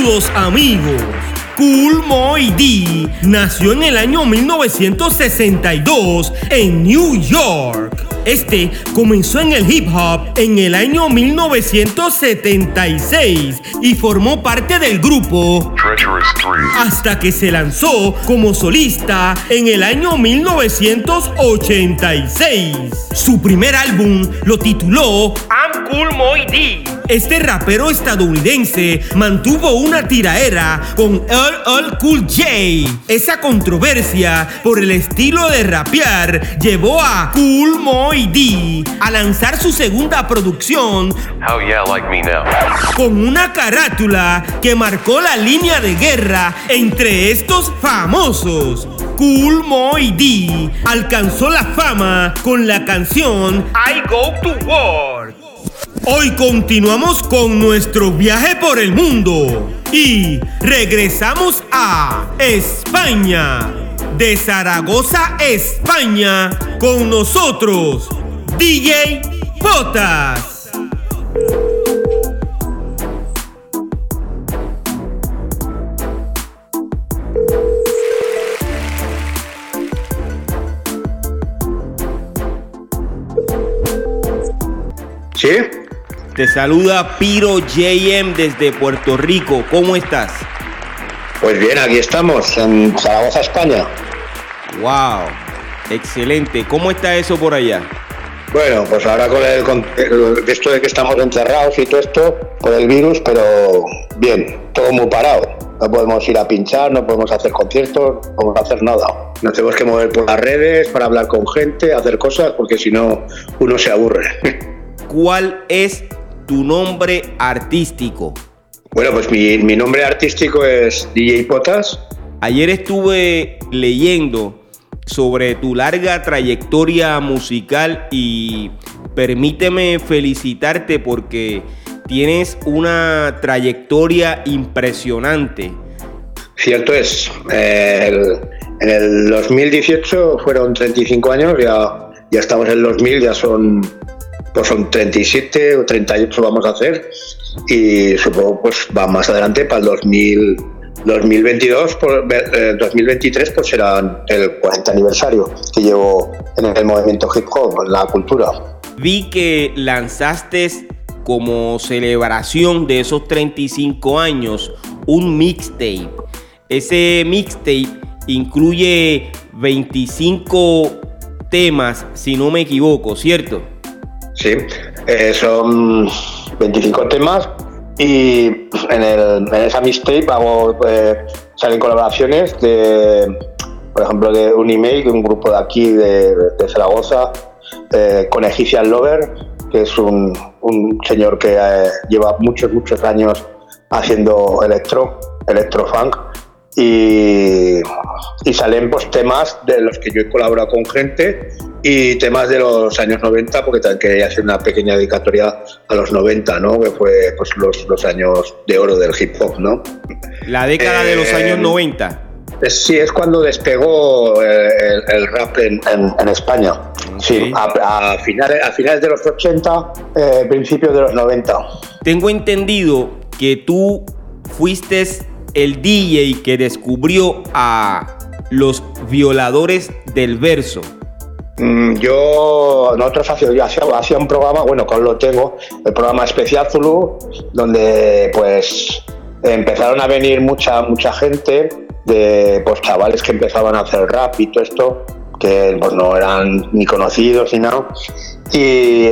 Saludos amigos. Cool Moy D nació en el año 1962 en New York. Este comenzó en el hip hop en el año 1976 y formó parte del grupo Treacherous 3. hasta que se lanzó como solista en el año 1986. Su primer álbum lo tituló I'm Cool Moy D. Este rapero estadounidense mantuvo una tiraera con LL Cool J. Esa controversia por el estilo de rapear llevó a Cool Moy D a lanzar su segunda producción How yeah, like me now. con una carátula que marcó la línea de guerra entre estos famosos. Cool Moy D alcanzó la fama con la canción I Go to War. Hoy continuamos con nuestro viaje por el mundo y regresamos a España. De Zaragoza, España, con nosotros, DJ Potas. ¿Sí? Te saluda Piro JM desde Puerto Rico. ¿Cómo estás? Pues bien, aquí estamos, en Zaragoza, España. Wow, excelente. ¿Cómo está eso por allá? Bueno, pues ahora con el, con esto de que estamos encerrados y todo esto, por el virus, pero bien, todo muy parado. No podemos ir a pinchar, no podemos hacer conciertos, no podemos hacer nada. Nos tenemos que mover por las redes para hablar con gente, hacer cosas, porque si no, uno se aburre. ¿Cuál es tu nombre artístico? bueno, pues mi, mi nombre artístico es DJ Potas. Ayer estuve leyendo sobre tu larga trayectoria musical y permíteme felicitarte porque tienes una trayectoria impresionante. Cierto es, eh, el- en el 2018 fueron 35 años, ya, ya estamos en el 2000, ya son, pues son 37 o 38 vamos a hacer y supongo pues va más adelante para el 2000, 2022, por- eh, 2023 pues será el 40 aniversario que llevo en el movimiento hip hop, en la cultura. Vi que lanzaste como celebración de esos 35 años un mixtape. Ese mixtape incluye 25 temas, si no me equivoco, ¿cierto? Sí, eh, son 25 temas y en, el, en esa mixtape hago, eh, salen colaboraciones de, por ejemplo, de un email de un grupo de aquí de, de Zaragoza, eh, con Egyptian Lover, que es un, un señor que lleva muchos, muchos años haciendo electro, electrofunk y, y salen pues temas de los que yo he colaborado con gente y temas de los años 90 porque también quería hacer una pequeña dedicatoria a los 90 ¿no? que fue pues los, los años de oro del hip hop ¿no? La década de los Eh, años 90. Es- sí, es cuando despegó eh, el, el rap en, en- en España. Sí, a, a finales, a finales de los 80, eh, principios de los 90. Tengo entendido que tú fuiste el DJ que descubrió a los violadores del verso. Mm, Yo, nosotros hacía, yo hacía, un programa, bueno, con lo tengo, el programa Especial Zulu, donde pues empezaron a venir mucha, mucha gente de pues chavales que empezaban a hacer rap y todo esto, que pues no eran ni conocidos ni nada. Y,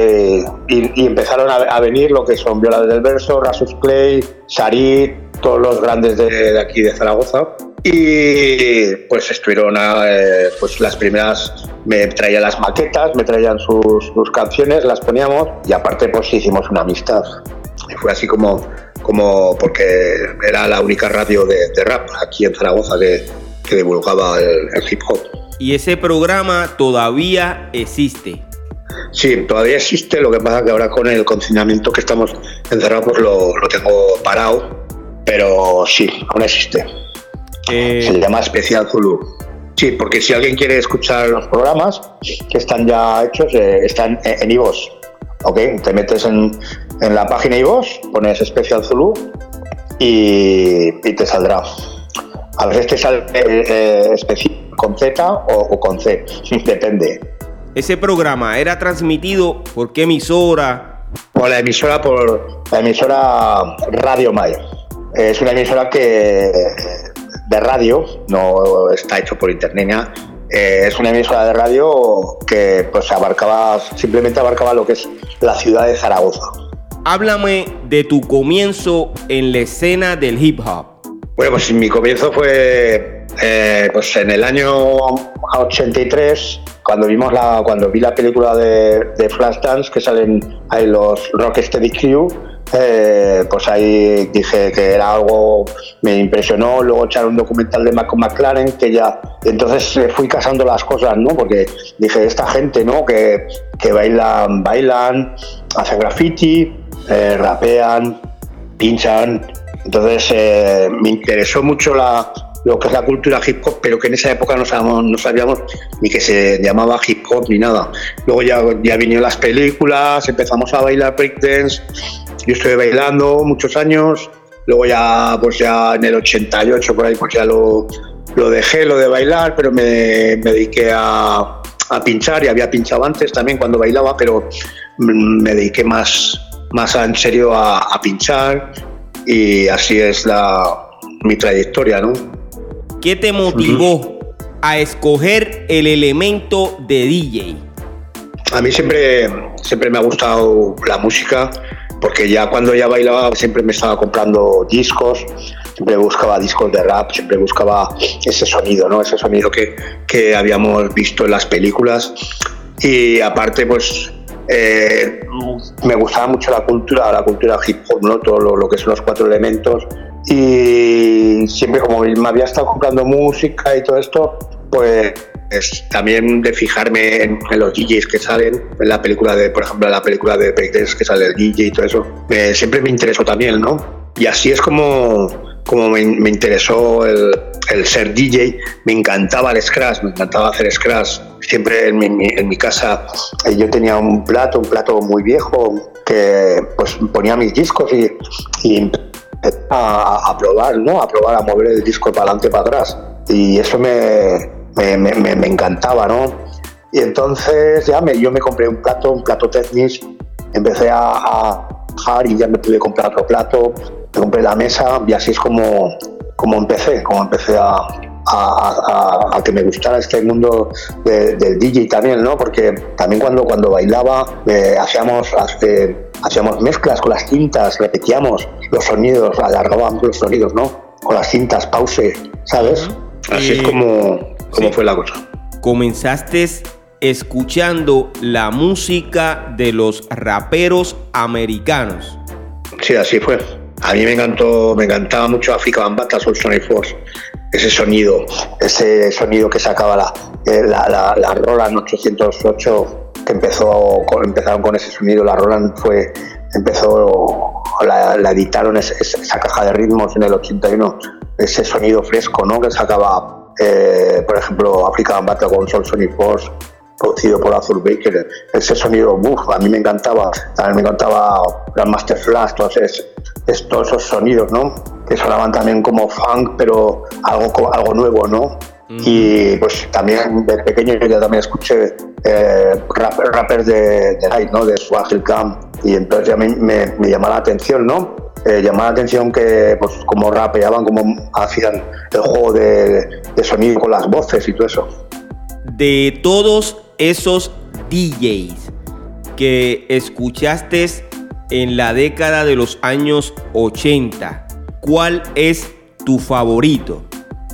y- empezaron a, venir lo que son Violadores del Verso, Rasus Clay, Sarit, todos los grandes de, de aquí de Zaragoza. Y pues estuvieron eh, pues las primeras, me traían las maquetas, me traían sus, sus, canciones, las poníamos y aparte pues hicimos una amistad. Y fue así como, como porque era la única radio de, de rap aquí en Zaragoza que, que divulgaba el, el hip hop. Y ese programa todavía existe. Sí, todavía existe, lo que pasa que ahora con el confinamiento que estamos encerrados pues lo, lo tengo parado, pero sí, aún existe. Eh... Se llama Especial Zulu. Sí, porque si alguien quiere escuchar los programas que están ya hechos, eh, están en iVoox. ¿Ok? Te metes en, en la página iVoox, pones Especial Zulu y, y, te saldrá. A veces te sale eh, especial con Z o, o con C, depende. Ese programa era transmitido por qué emisora? Por la emisora, por la emisora Radio Mayo. Es una emisora que de radio, no está hecho por internet, eh, es una emisora de radio que pues abarcaba, simplemente abarcaba lo que es la ciudad de Zaragoza. Háblame de tu comienzo en la escena del hip hop. Bueno, pues mi comienzo fue eh, pues en el año 83, cuando vimos la, cuando vi la película de, de Flashdance, que salen ahí los Rocksteady Crew, eh, pues ahí dije que era algo, me impresionó, luego echar un documental de Malcolm McLaren, que ya, entonces fui casando las cosas, ¿no? Porque dije, esta gente, ¿no? Que, que bailan, bailan, hacen graffiti, eh, rapean, pinchan, entonces eh, me interesó mucho la, lo que es la cultura hip hop, pero que en esa época no sabíamos, no sabíamos ni que se llamaba hip hop ni nada. Luego ya, ya vinieron las películas, empezamos a bailar breakdance, yo estuve bailando muchos años, luego ya, pues ya en el 88 por ahí pues ya lo, lo dejé, lo de bailar, pero me, me dediqué a, a, pinchar y había pinchado antes también cuando bailaba, pero me dediqué más, más en serio a, a pinchar y así es la, mi trayectoria, ¿no? ¿Qué te motivó uh -huh. a escoger el elemento de DJ? A mí siempre, siempre me ha gustado la música, porque ya cuando ya bailaba siempre me estaba comprando discos, siempre buscaba discos de rap, siempre buscaba ese sonido, ¿no? Ese sonido que, que habíamos visto en las películas. Y aparte, pues eh, me gustaba mucho la cultura, la cultura hip hop, ¿no? Todo lo, lo que son los cuatro elementos y siempre como me había estado comprando música y todo esto, pues también de fijarme en, los DJs que salen, en la película de, por ejemplo, la película de Breakdance que sale el DJ y todo eso, siempre me interesó también, ¿no? Y así es como, como me, interesó el, ser DJ, me encantaba el scratch, me encantaba hacer scratch. Siempre en mi, en mi casa yo tenía un plato, un plato muy viejo, que pues ponía mis discos y a, a, probar, ¿no? A probar a mover el disco para adelante, para atrás. Y eso me, me, encantaba, ¿no? Y entonces ya yo me compré un plato, un plato Technics, empecé a, a bajar y ya me pude comprar otro plato, me compré la mesa y así es como, como empecé, como empecé a, a, a, a, que me gustara este mundo de, del DJ también, ¿no? Porque también cuando, cuando bailaba eh, hacíamos, eh, hacíamos mezclas con las cintas, repetíamos los sonidos, alargábamos los sonidos, ¿no? Con las cintas, pause, ¿sabes? Así es como, como sí. fue la cosa. Comenzaste escuchando la música de los raperos americanos. Sí, así fue. A mí me encantó, me encantaba mucho Africa Bambata, Soul Sonic Force ese sonido, ese sonido que sacaba la, la, la, la Roland 808 que empezó empezaron con ese sonido, la Roland fue empezó la, la editaron esa, caja de ritmos en el 81, ese sonido fresco, ¿no? Que sacaba, eh, por ejemplo, Africa Bambata con Soul Sonic Force producido por Arthur Baker, ese sonido, a mí me encantaba, también me encantaba Grandmaster Flash, todos, es, todos esos sonidos, ¿no? Que sonaban también como funk, pero algo, algo nuevo, ¿no? Mm. Y pues también de pequeño yo ya también escuché eh, rap, rappers de, de Night, ¿no? De Swagger Camp, y entonces ya me, me, me llamaba la atención, ¿no? Eh, llamaba la atención que, pues, como rapeaban, como hacían el juego de, de sonido con las voces y todo eso. De todos esos DJs que escuchaste en la década de los años 80, ¿cuál es tu favorito?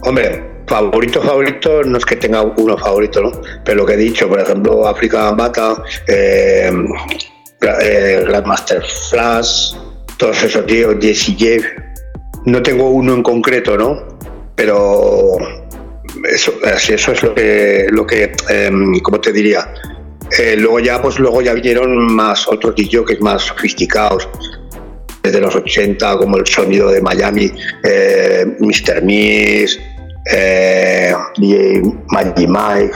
Hombre, favorito, favorito, no es que tenga uno favorito, ¿no? Pero lo que he dicho, por ejemplo, África Bata, eh, eh, Grandmaster Flash, todos esos tíos, Jesse Jeff. No tengo uno en concreto, ¿no? Pero eso, eso es lo que, lo que em, ¿cómo te diría? Eh, luego ya, pues luego ya vinieron más otros DJs más sofisticados desde los 80, como el sonido de Miami, eh, Mr. Miss, eh, DJ Maggie Mike.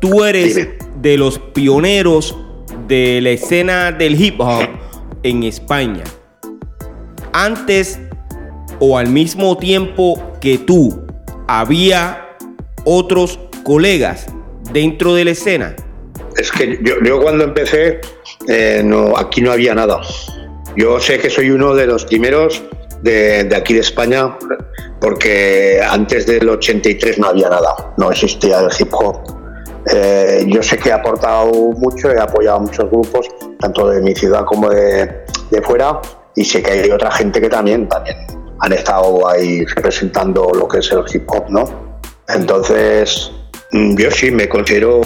Tú eres de los pioneros de la escena del hip hop en España. Antes o al mismo tiempo que tú, había otros colegas dentro de la escena. Es que yo, cuando empecé, eh, aquí no había nada. Yo sé que soy uno de los primeros de, aquí de España, porque antes del 83 no había nada, no existía el hip hop. Eh, yo sé que he aportado mucho, he apoyado a muchos grupos, tanto de mi ciudad como de, de fuera, y sé que hay otra gente que también, también han estado ahí representando lo que es el hip hop, ¿no? Entonces, mm, yo sí me considero,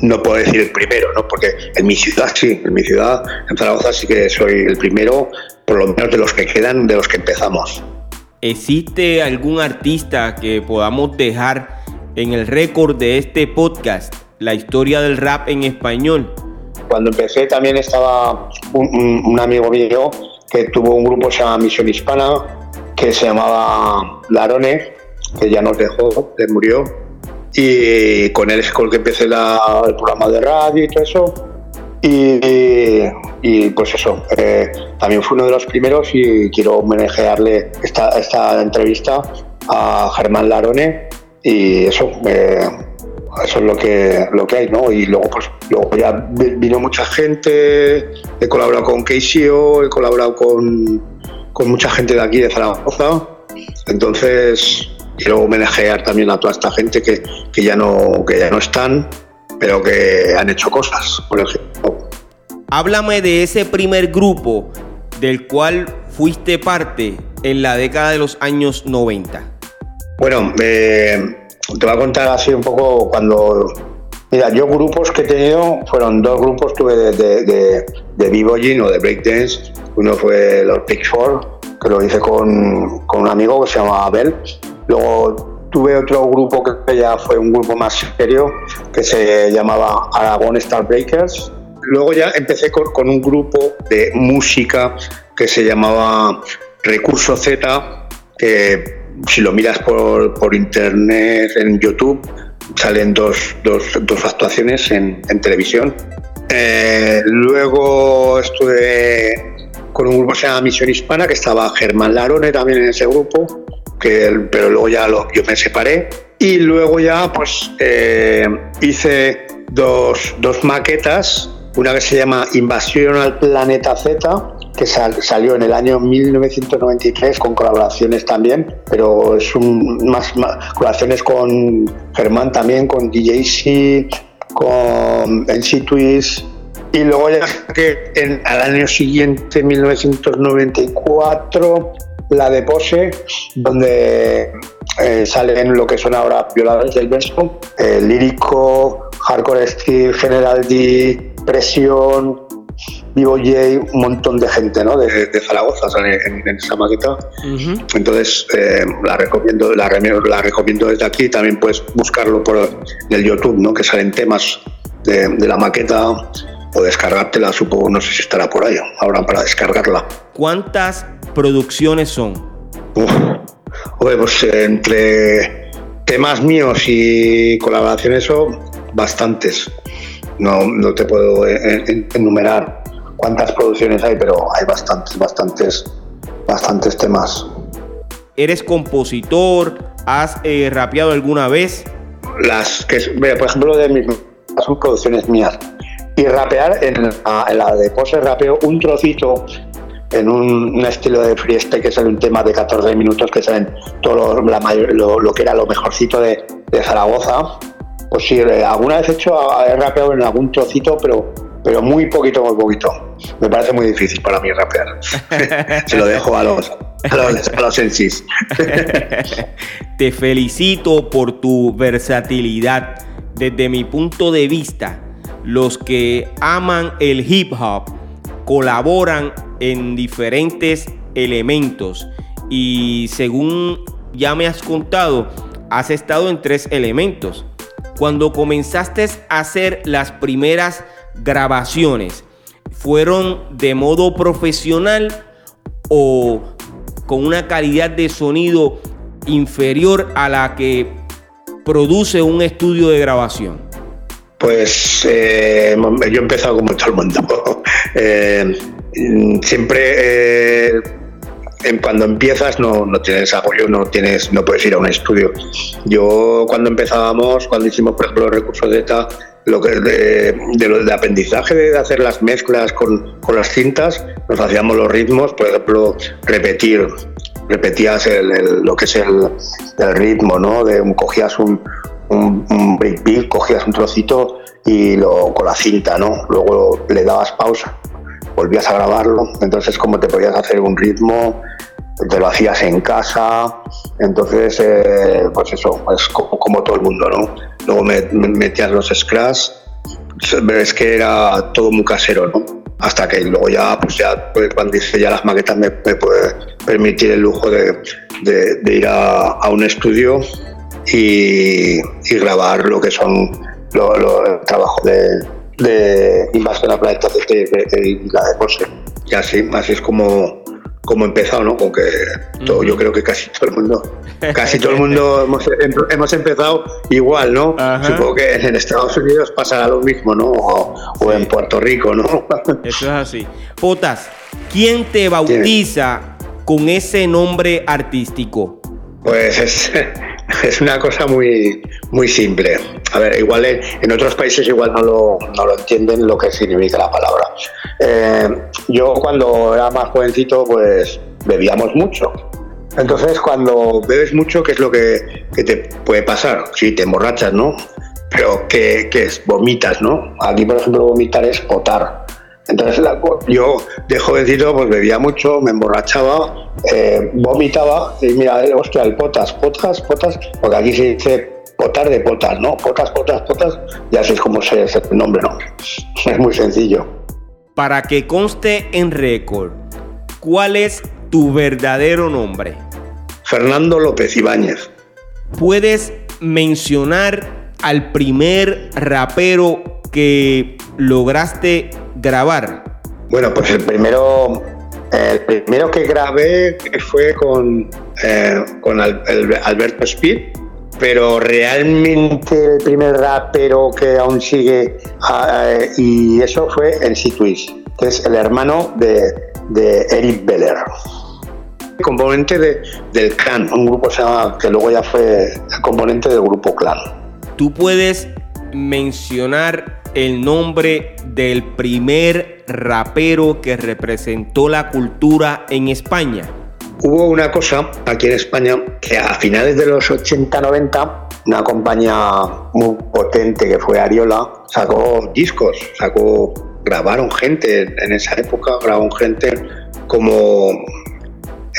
no puedo decir el primero, ¿no? Porque en mi ciudad sí, en mi ciudad, en Zaragoza sí que soy el primero, por lo menos de los que quedan, de los que empezamos. ¿Existe algún artista que podamos dejar en el récord de este podcast, la historia del rap en español? Cuando empecé también estaba un, un amigo mío que tuvo un grupo que se llama Misión Hispana, que se llamaba Larone, que ya nos dejó, le murió. Y con él es con el que empecé el programa de radio y todo eso. Y, pues eso, eh, también fue uno de los primeros y quiero homenajearle esta, esta entrevista a Germán Larone y eso, eso es lo que, lo que hay, ¿no? Y luego, pues, luego ya vino mucha gente, he colaborado con KCO, he colaborado con, con mucha gente de aquí de Zaragoza. Entonces, quiero homenajear también a toda esta gente que, que, ya, no, que ya no están, pero que han hecho cosas por ejemplo. Háblame de ese primer grupo del cual fuiste parte en la década de los años 90. Bueno, eh, te voy a contar así un poco cuando... Mira, yo grupos que he tenido fueron dos grupos, tuve de, de, de, de o de breakdance uno fue los Big Four, que lo hice con, con un amigo que se llama Abel. Luego tuve otro grupo que ya fue un grupo más serio, que se llamaba Aragón Star Breakers. Luego ya empecé con, un grupo de música que se llamaba Recurso Z, que si lo miras por, por internet, en YouTube, salen dos, dos, dos actuaciones en, en televisión. Eh, luego estuve con un grupo que se llama Misión Hispana, que estaba Germán Larone también en ese grupo, que, pero luego ya lo, yo me separé. Y luego ya pues eh, hice dos, dos, maquetas, una que se llama Invasión al Planeta Z, que salió en el año 1993 con colaboraciones también, pero es un, más, colaboraciones con Germán también, con DJC, con NC Twist, y luego ya que en, al año siguiente, 1994, la de Pose, donde eh, salen lo que son ahora Violadores del Verso, lírico, Hardcore Steel, General D, Presión, Vivo J, un montón de gente ¿no? de, Zaragoza sale en, esa maqueta. Entonces eh, la, recomiendo, la, la, recomiendo desde aquí. También puedes buscarlo por el YouTube, ¿no? que salen temas de, de la maqueta o descargártela, supongo, no sé si estará por ahí, ahora para descargarla. ¿Cuántas producciones son? Uf, pues entre temas míos y colaboraciones son bastantes. No, no te puedo enumerar cuántas producciones hay, pero hay bastantes, bastantes, bastantes temas. ¿Eres compositor? ¿Has eh, rapeado alguna vez? Las que, por ejemplo, de mis son producciones mías y rapear en la, de pose rapeo un trocito en un, estilo de freestyle que sale un tema de 14 minutos que salen todo lo, la lo, que era lo mejorcito de, Zaragoza. Pues sí, eh, alguna vez he hecho, he rapeado en algún trocito, pero, pero muy poquito, muy poquito. Me parece muy difícil para mí rapear. Se lo dejo a los, a los, a los MCs. Te felicito por tu versatilidad. Desde mi punto de vista, los que aman el hip hop colaboran en diferentes elementos y según ya me has contado, has estado en tres elementos. Cuando comenzaste a hacer las primeras grabaciones, ¿fueron de modo profesional o con una calidad de sonido inferior a la que produce un estudio de grabación? Pues eh, yo he empezado como todo el mundo. Eh, siempre eh, cuando empiezas no, no, tienes apoyo, no tienes, no puedes ir a un estudio. Yo cuando empezábamos, cuando hicimos por ejemplo los recursos de ETA, lo que de, de, aprendizaje de hacer las mezclas con, con, las cintas, nos hacíamos los ritmos, por ejemplo, repetir, repetías el, lo que es el, el, ritmo, ¿no? De cogías un, un, un breakbeat, cogías un trocito y lo con la cinta, ¿no? Luego le dabas pausa, volvías a grabarlo, entonces como te podías hacer un ritmo, te lo hacías en casa, entonces eh, pues eso, es como, como, todo el mundo, ¿no? Luego me, me metías los scratch, ves que era todo muy casero, ¿no? Hasta que luego ya, pues ya pues cuando hice ya las maquetas me, me puede permitir el lujo de, de, de ir a, a, un estudio y, y, grabar lo que son los lo, trabajos de, de invasión a planetas de, de, la de José. Y así, así es como, como he empezado, ¿no? Con que todo, yo creo que casi todo el mundo, casi todo el mundo hemos, hemos empezado igual, ¿no? Supongo que en Estados Unidos pasará lo mismo, ¿no? O, sí. o en Puerto Rico, ¿no? Eso es así. Potas, ¿quién te bautiza con ese nombre artístico? Pues es, es una cosa muy, muy simple. A ver, igual en, en otros países igual no lo, no lo, entienden lo que significa la palabra. Eh, yo cuando era más jovencito, pues bebíamos mucho. Entonces, cuando bebes mucho, ¿qué es lo que, que te puede pasar? Si te emborrachas, ¿no? Pero ¿qué, ¿qué, es? Vomitas, ¿no? Aquí, por ejemplo, vomitar es potar. Entonces yo de jovencito pues bebía mucho, me emborrachaba, eh, vomitaba y mira, hostia, el potas, potas, potas, porque aquí se dice potar de potas, ¿no? Potas, potas, potas, y así es como se es el nombre, ¿no? Es muy sencillo. Para que conste en récord, ¿cuál es tu verdadero nombre? Fernando López Ibáñez. ¿Puedes mencionar al primer rapero que lograste grabar? Bueno, pues el primero, el primero que grabé fue con, eh, con Alberto Speed, pero realmente el primer rapero que aún sigue uh, y eso fue en Twist, que es el hermano de, de Eric Beller componente de, del clan, un grupo que luego ya fue el componente del grupo clan. Tú puedes mencionar el nombre del primer rapero que representó la cultura en España? Hubo una cosa aquí en España que a finales de los 80-90 una compañía muy potente que fue Ariola sacó discos, sacó grabaron gente en esa época, grabaron gente como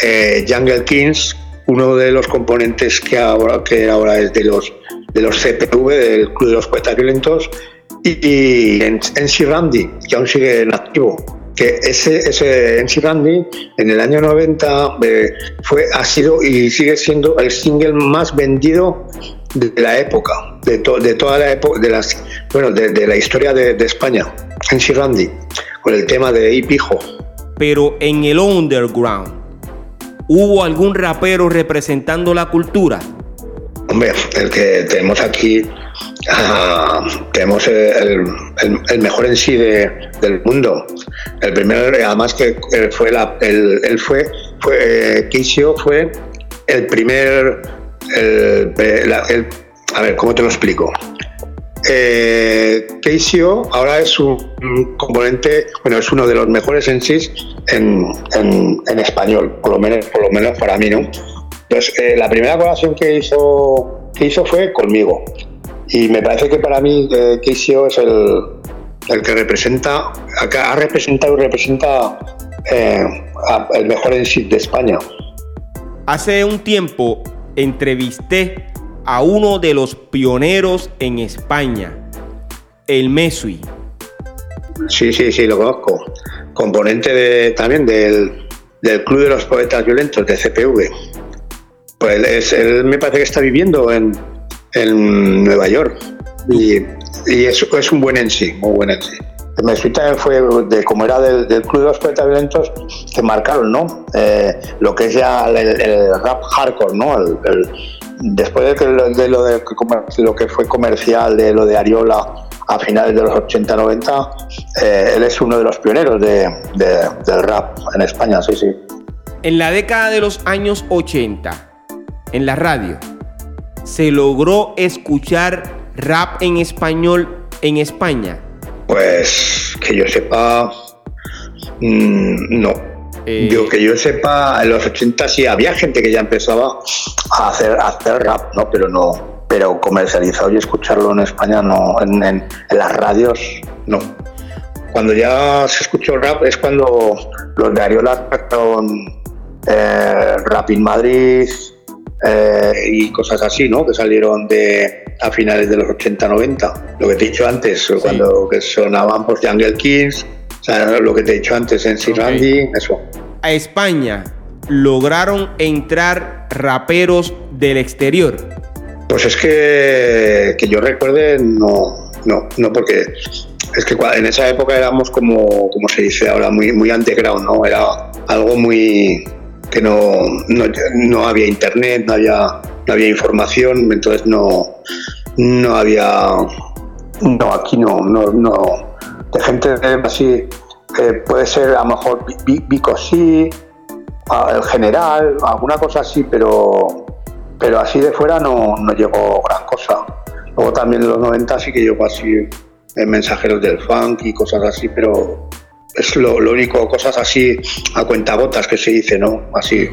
eh, Jungle Kings, uno de los componentes que ahora, que ahora es de los de los CPV, del Club de los Poetas Violentos, y, en, en Randy, que aún sigue en activo. Que ese, ese NC Randy en el año 90 eh, fue, ha sido y sigue siendo el single más vendido de la época, de, to, de toda la época, de, las, bueno, de, de la historia de, de España, NC Randy, con el tema de Ipijo. Pero en el underground, ¿hubo algún rapero representando la cultura? Hombre, el que tenemos aquí, uh, tenemos el, mejor en sí de, del mundo. El primero, además que fue la, el, él fue, fue Keisio fue el primer, a ver, ¿cómo te lo explico? Eh, ahora es un componente, bueno, es uno de los mejores en sí en, en, español, por lo menos, por lo menos para mí, ¿no? Entonces, eh, la primera colaboración que hizo, que hizo fue conmigo. Y me parece que para mí eh, Keisio es el, el que representa, ha representado y representa eh, el mejor en sí de España. Hace un tiempo entrevisté a uno de los pioneros en España, el Mesui. Sí, sí, sí, lo conozco. Componente de, también del, del Club de los Poetas Violentos, de CPV. Pues él, me parece que está viviendo en, en Nueva York y, y es, es, un buen en sí, muy buen en sí. Mesui también fue, de, como era del, del, Club de los Poetas Violentos, que marcaron ¿no? Eh, lo que es ya el, el, rap hardcore, ¿no? El, después de, que, de, lo de lo que fue comercial, de lo de Ariola a finales de los 80-90, eh, él es uno de los pioneros de, del rap en España, sí, sí. En la década de los años 80, en la radio, ¿se logró escuchar rap en español en España? Pues que yo sepa, mmm, no. Eh, yo que yo sepa, en los 80 sí había gente que ya empezaba a hacer, a hacer rap, ¿no? Pero no, pero comercializado y escucharlo en España no, en, en, en las radios no. Cuando ya se escuchó rap es cuando los de Ariola sacaron eh, Rap in Madrid, eh, y cosas así, ¿no? Que salieron de a finales de los 80-90. Lo que te he dicho antes, sí. cuando que sonaban por Jungle Kings, o sea, lo que te he dicho antes en. Okay. Randy, eso. A España lograron entrar raperos del exterior. Pues es que, que yo recuerde, no, no, no, porque es que en esa época éramos como, como se dice ahora, muy, muy underground, ¿no? Era algo muy, que no, no, no, había internet, no había, no había información, entonces no, no había, no, aquí no, no, de gente así, puede ser a lo mejor Vico sí, el general, alguna cosa así, pero, pero así de fuera no, no llegó gran cosa. Luego también en los 90 sí que llegó así eh, mensajeros del funk y cosas así, pero es lo, lo, único, cosas así a cuentagotas que se dice, ¿no? Así.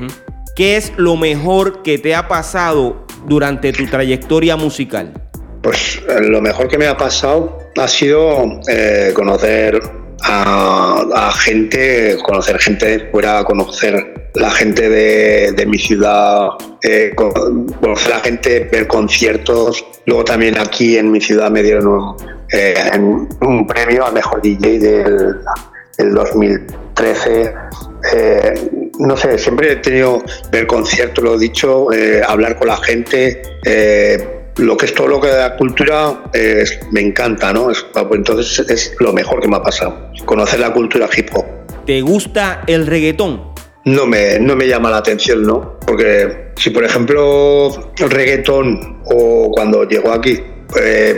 ¿Qué es lo mejor que te ha pasado durante tu trayectoria musical? Pues eh, lo mejor que me ha pasado ha sido eh, conocer a, a, gente, conocer gente de fuera, conocer la gente de, de mi ciudad, eh, conocer a la gente, ver conciertos. Luego también aquí en mi ciudad me dieron un, eh, un premio al mejor DJ del, el 2013. Eh, no sé, siempre he tenido ver conciertos, lo he dicho, eh, hablar con la gente. Eh, lo que es todo lo que da cultura es, me encanta, ¿no? Es, entonces es lo mejor que me ha pasado, conocer la cultura hip hop. ¿Te gusta el reggaetón? No me, no me llama la atención, ¿no? Porque si, por ejemplo, el reggaetón o cuando llegó aquí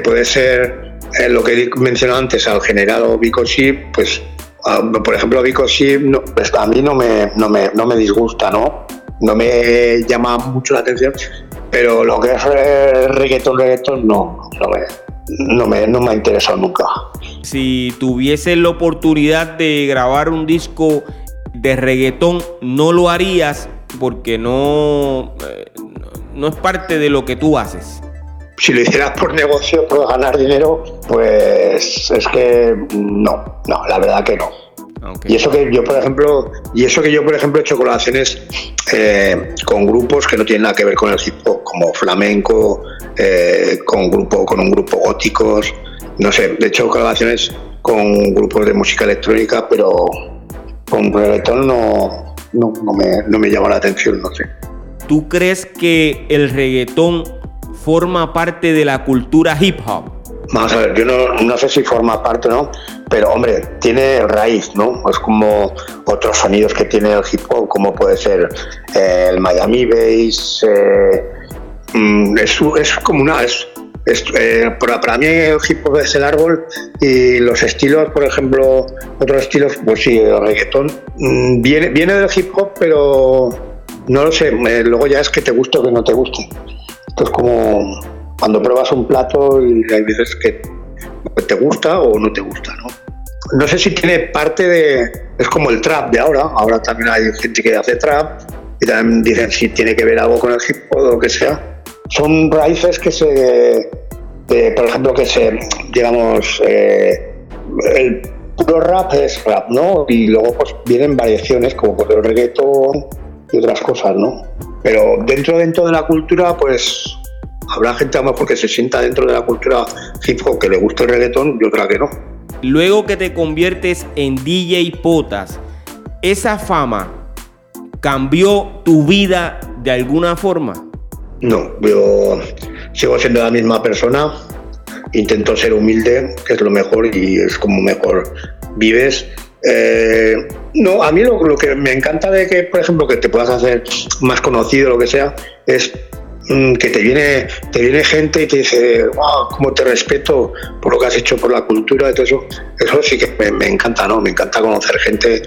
puede ser lo que he mencionado antes al general o Vico pues por ejemplo, Vico sí, no, pues a mí no me, no, me, no me disgusta, ¿no? No me llama mucho la atención, pero lo que es reggaetón, reggaetón, no, no me, no me, no me ha interesado nunca. Si tuviese la oportunidad de grabar un disco de reggaetón, no lo harías porque no, eh, no es parte de lo que tú haces si lo hicieras por negocio, por ganar dinero, pues es que no, no, la verdad que no. Okay. Y eso que yo, por ejemplo, y eso que yo, por ejemplo, he hecho colaboraciones eh, con grupos que no tienen nada que ver con el hip hop, como flamenco, eh, con grupo, con un grupo góticos, no sé, de hecho colaboraciones con grupos de música electrónica, pero con reggaetón no, no, no, me, no me llama la atención, no sé. ¿Tú crees que el reggaetón forma parte de la cultura hip hop? Vamos a ver, yo no, no sé si forma parte no, pero hombre, tiene raíz, ¿no? Es como otros sonidos que tiene el hip hop, como puede ser eh, el Miami Bass, eh, mm, es, es, como una... Es, eh, para, para, mí el hip hop es el árbol y los estilos, por ejemplo, otros estilos, pues sí, el reggaetón, mm, viene, viene del hip hop, pero no lo sé, luego ya es que te guste o que no te guste. Esto es como cuando pruebas un plato y hay veces que te gusta o no te gusta, ¿no? No sé si tiene parte de... Es como el trap de ahora. Ahora también hay gente que hace trap y también dicen si tiene que ver algo con el hip hop o lo que sea. Son raíces que se... De, por ejemplo, que se... Digamos... Eh, el puro rap es rap, ¿no? Y luego pues vienen variaciones como por el reggaetón y otras cosas, ¿no? Pero dentro, dentro de la cultura, pues habrá gente a lo mejor que se sienta dentro de la cultura hip hop que le gusta el reggaetón y otra que no. Luego que te conviertes en DJ Potas, ¿esa fama cambió tu vida de alguna forma? No, yo sigo siendo la misma persona, intento ser humilde, que es lo mejor y es como mejor vives. Eh, no, a mí lo, que me encanta de que, por ejemplo, que te puedas hacer más conocido, lo que sea, es mm, que te viene, te viene gente y te dice, wow, cómo te respeto por lo que has hecho por la cultura y todo eso. Eso sí que me, encanta, ¿no? Me encanta conocer gente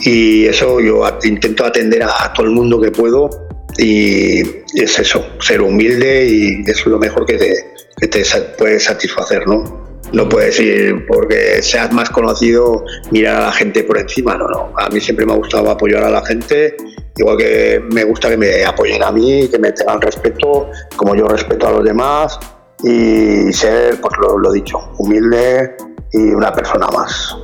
y eso yo intento atender a, todo el mundo que puedo y, es eso, ser humilde y eso es lo mejor que te, que te puede satisfacer, ¿no? No puedes ir porque seas más conocido, mirar a la gente por encima, no, no. A mí siempre me ha gustado apoyar a la gente, igual que me gusta que me apoyen a mí, que me tengan respeto, como yo respeto a los demás, y ser, pues lo, lo dicho, humilde y una persona más.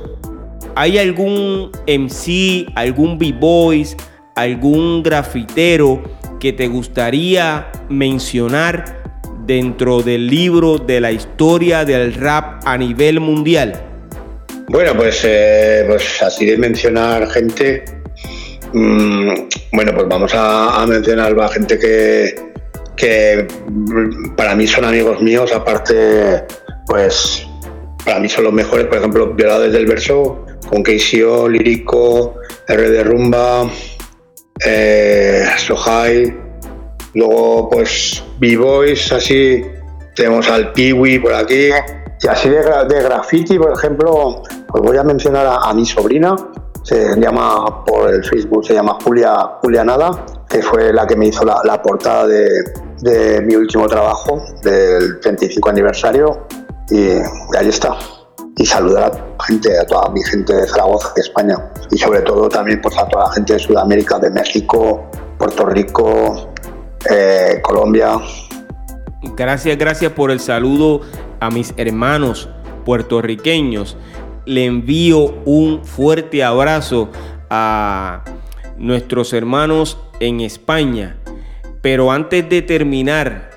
¿Hay algún MC, algún B-Boys, algún grafitero que te gustaría mencionar dentro del libro de la historia del rap a nivel mundial? Bueno, pues, eh, pues así de mencionar gente, mm, bueno, pues vamos a, mencionar gente que, que para mí son amigos míos, aparte, pues para mí son los mejores, por ejemplo, Violadores del Verso, con KCO, Lírico, R de Rumba, eh, Sohai, luego pues B-Boys, así tenemos al Piwi por aquí. Y así de, graffiti, por ejemplo, pues voy a mencionar a, mi sobrina, se llama por el Facebook, se llama Julia, Julia Nada, que fue la que me hizo la, portada de, mi último trabajo, del 35 aniversario, y, ahí está. Y saludar a gente, a toda mi gente de Zaragoza, de España, y sobre todo también pues, a toda la gente de Sudamérica, de México, Puerto Rico, eh, Colombia. Gracias, gracias por el saludo a mis hermanos puertorriqueños. Le envío un fuerte abrazo a nuestros hermanos en España. Pero antes de terminar,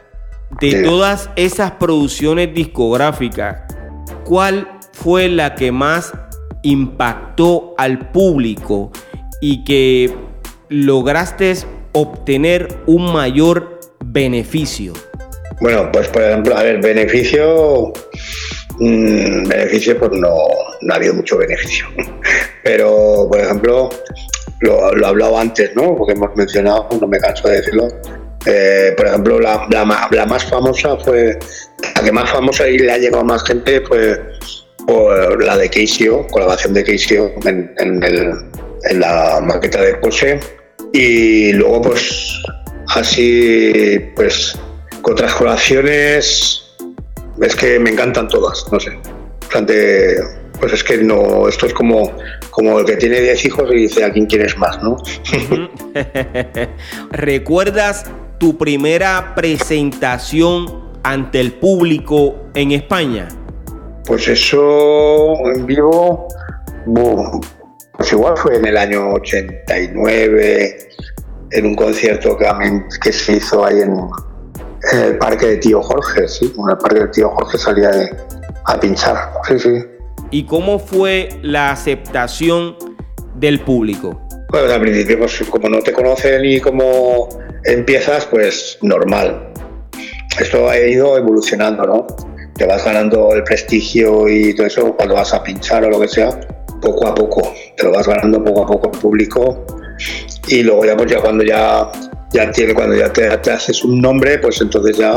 de todas esas producciones discográficas, ¿cuál fue la que más impactó al público y que lograste obtener un mayor beneficio? Bueno, pues por ejemplo, a ver, beneficio, mm, beneficio, pues no, no, ha habido mucho beneficio. Pero, por ejemplo, lo, lo he hablado antes, ¿no? Porque hemos mencionado, no me canso de decirlo. Eh, por ejemplo, la, la, más famosa fue, la que más famosa y le ha llegado a más gente fue por la de Keisio, colaboración de Keisio en, en, en la maqueta de Porsche y luego, pues, así, pues, con otras colaboraciones, es que me encantan todas, no sé. pues es que no, esto es como, como el que tiene 10 hijos y dice a quién quieres más, ¿no? ¿Recuerdas tu primera presentación ante el público en España? Pues eso en vivo, pues igual fue en el año 89, en un concierto que, que se hizo ahí en, el parque de Tío Jorge, sí, en el parque de Tío Jorge salía a pinchar, sí, sí. ¿Y cómo fue la aceptación del público? Pues al principio, pues, como no te conocen y cómo empiezas, pues normal. Esto ha ido evolucionando, ¿no? Te vas ganando el prestigio y todo eso cuando vas a pinchar o lo que sea poco a poco, te lo vas ganando poco a poco el público y luego ya pues ya cuando ya ya tiene cuando ya te, haces un nombre pues entonces ya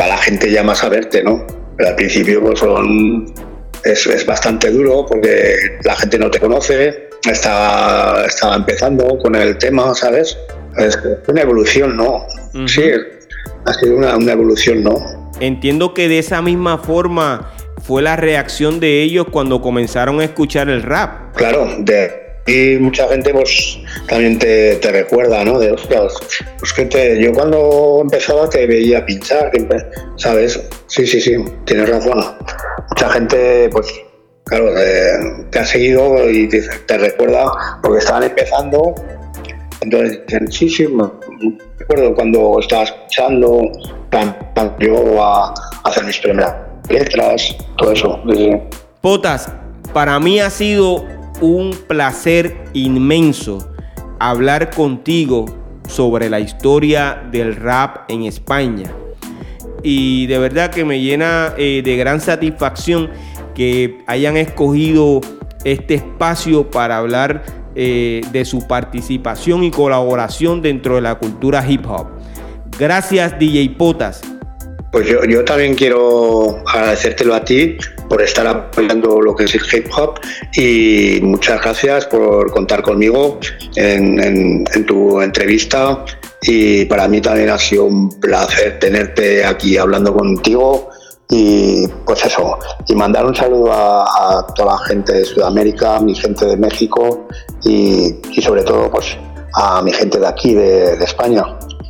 va la gente ya más a verte no pero al principio pues son es, es bastante duro porque la gente no te conoce estaba estaba empezando con el tema sabes es una evolución no sí ha sido una, una evolución no entiendo que de esa misma forma fue la reacción de ellos cuando comenzaron a escuchar el rap. Claro, de y mucha gente pues también te, recuerda, ¿no? De hostias, pues que te, yo cuando empezaba te veía pinchar, ¿sabes? Sí, sí, sí, tienes razón. Mucha gente pues claro, te, ha seguido y te, recuerda porque estaban empezando Entonces dicen, sí, sí, me recuerdo cuando estaba escuchando, yo a, hacer mis primeras todo eso. Potas, para mí ha sido un placer inmenso hablar contigo sobre la historia del rap en España. Y de verdad que me llena eh, de gran satisfacción que hayan escogido este espacio para hablar eh, de su participación y colaboración dentro de la cultura hip hop. Gracias DJ Potas. Pues yo, yo también quiero agradecértelo a ti por estar apoyando lo que es el hip hop y muchas gracias por contar conmigo en, tu entrevista y para mí también ha sido un placer tenerte aquí hablando contigo y pues eso, y mandar un saludo a, toda la gente de Sudamérica, mi gente de México y, sobre todo pues a mi gente de aquí, de España.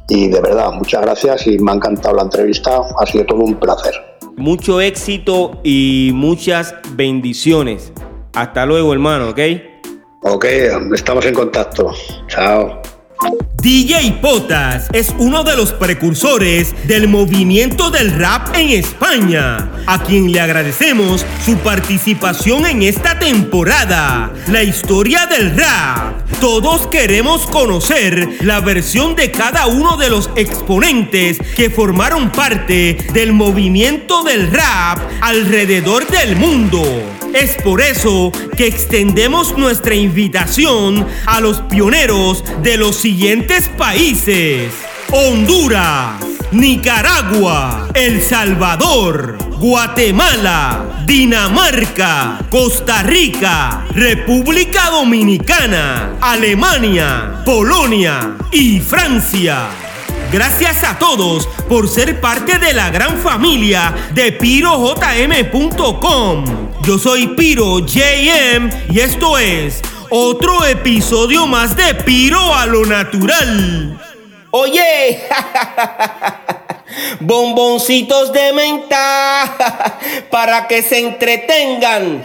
Y de verdad, muchas gracias y me ha encantado la entrevista, ha sido todo un placer. Mucho éxito y muchas bendiciones. Hasta luego, hermano, ¿ok? Ok, estamos en contacto. Chao. DJ Potas es uno de los precursores del movimiento del rap en España, a quien le agradecemos su participación en esta temporada. La historia del rap. Todos queremos conocer la versión de cada uno de los exponentes que formaron parte del movimiento del rap alrededor del mundo. Es por eso que extendemos nuestra invitación a los pioneros de los siguientes países. Honduras, Nicaragua, El Salvador, Guatemala, Dinamarca, Costa Rica, República Dominicana, Alemania, Polonia y Francia. Gracias a todos por ser parte de la gran familia de PiroJM.com. Yo soy Piro JM y esto es otro episodio más de Piro a lo natural. Oye, bomboncitos de menta para que se entretengan.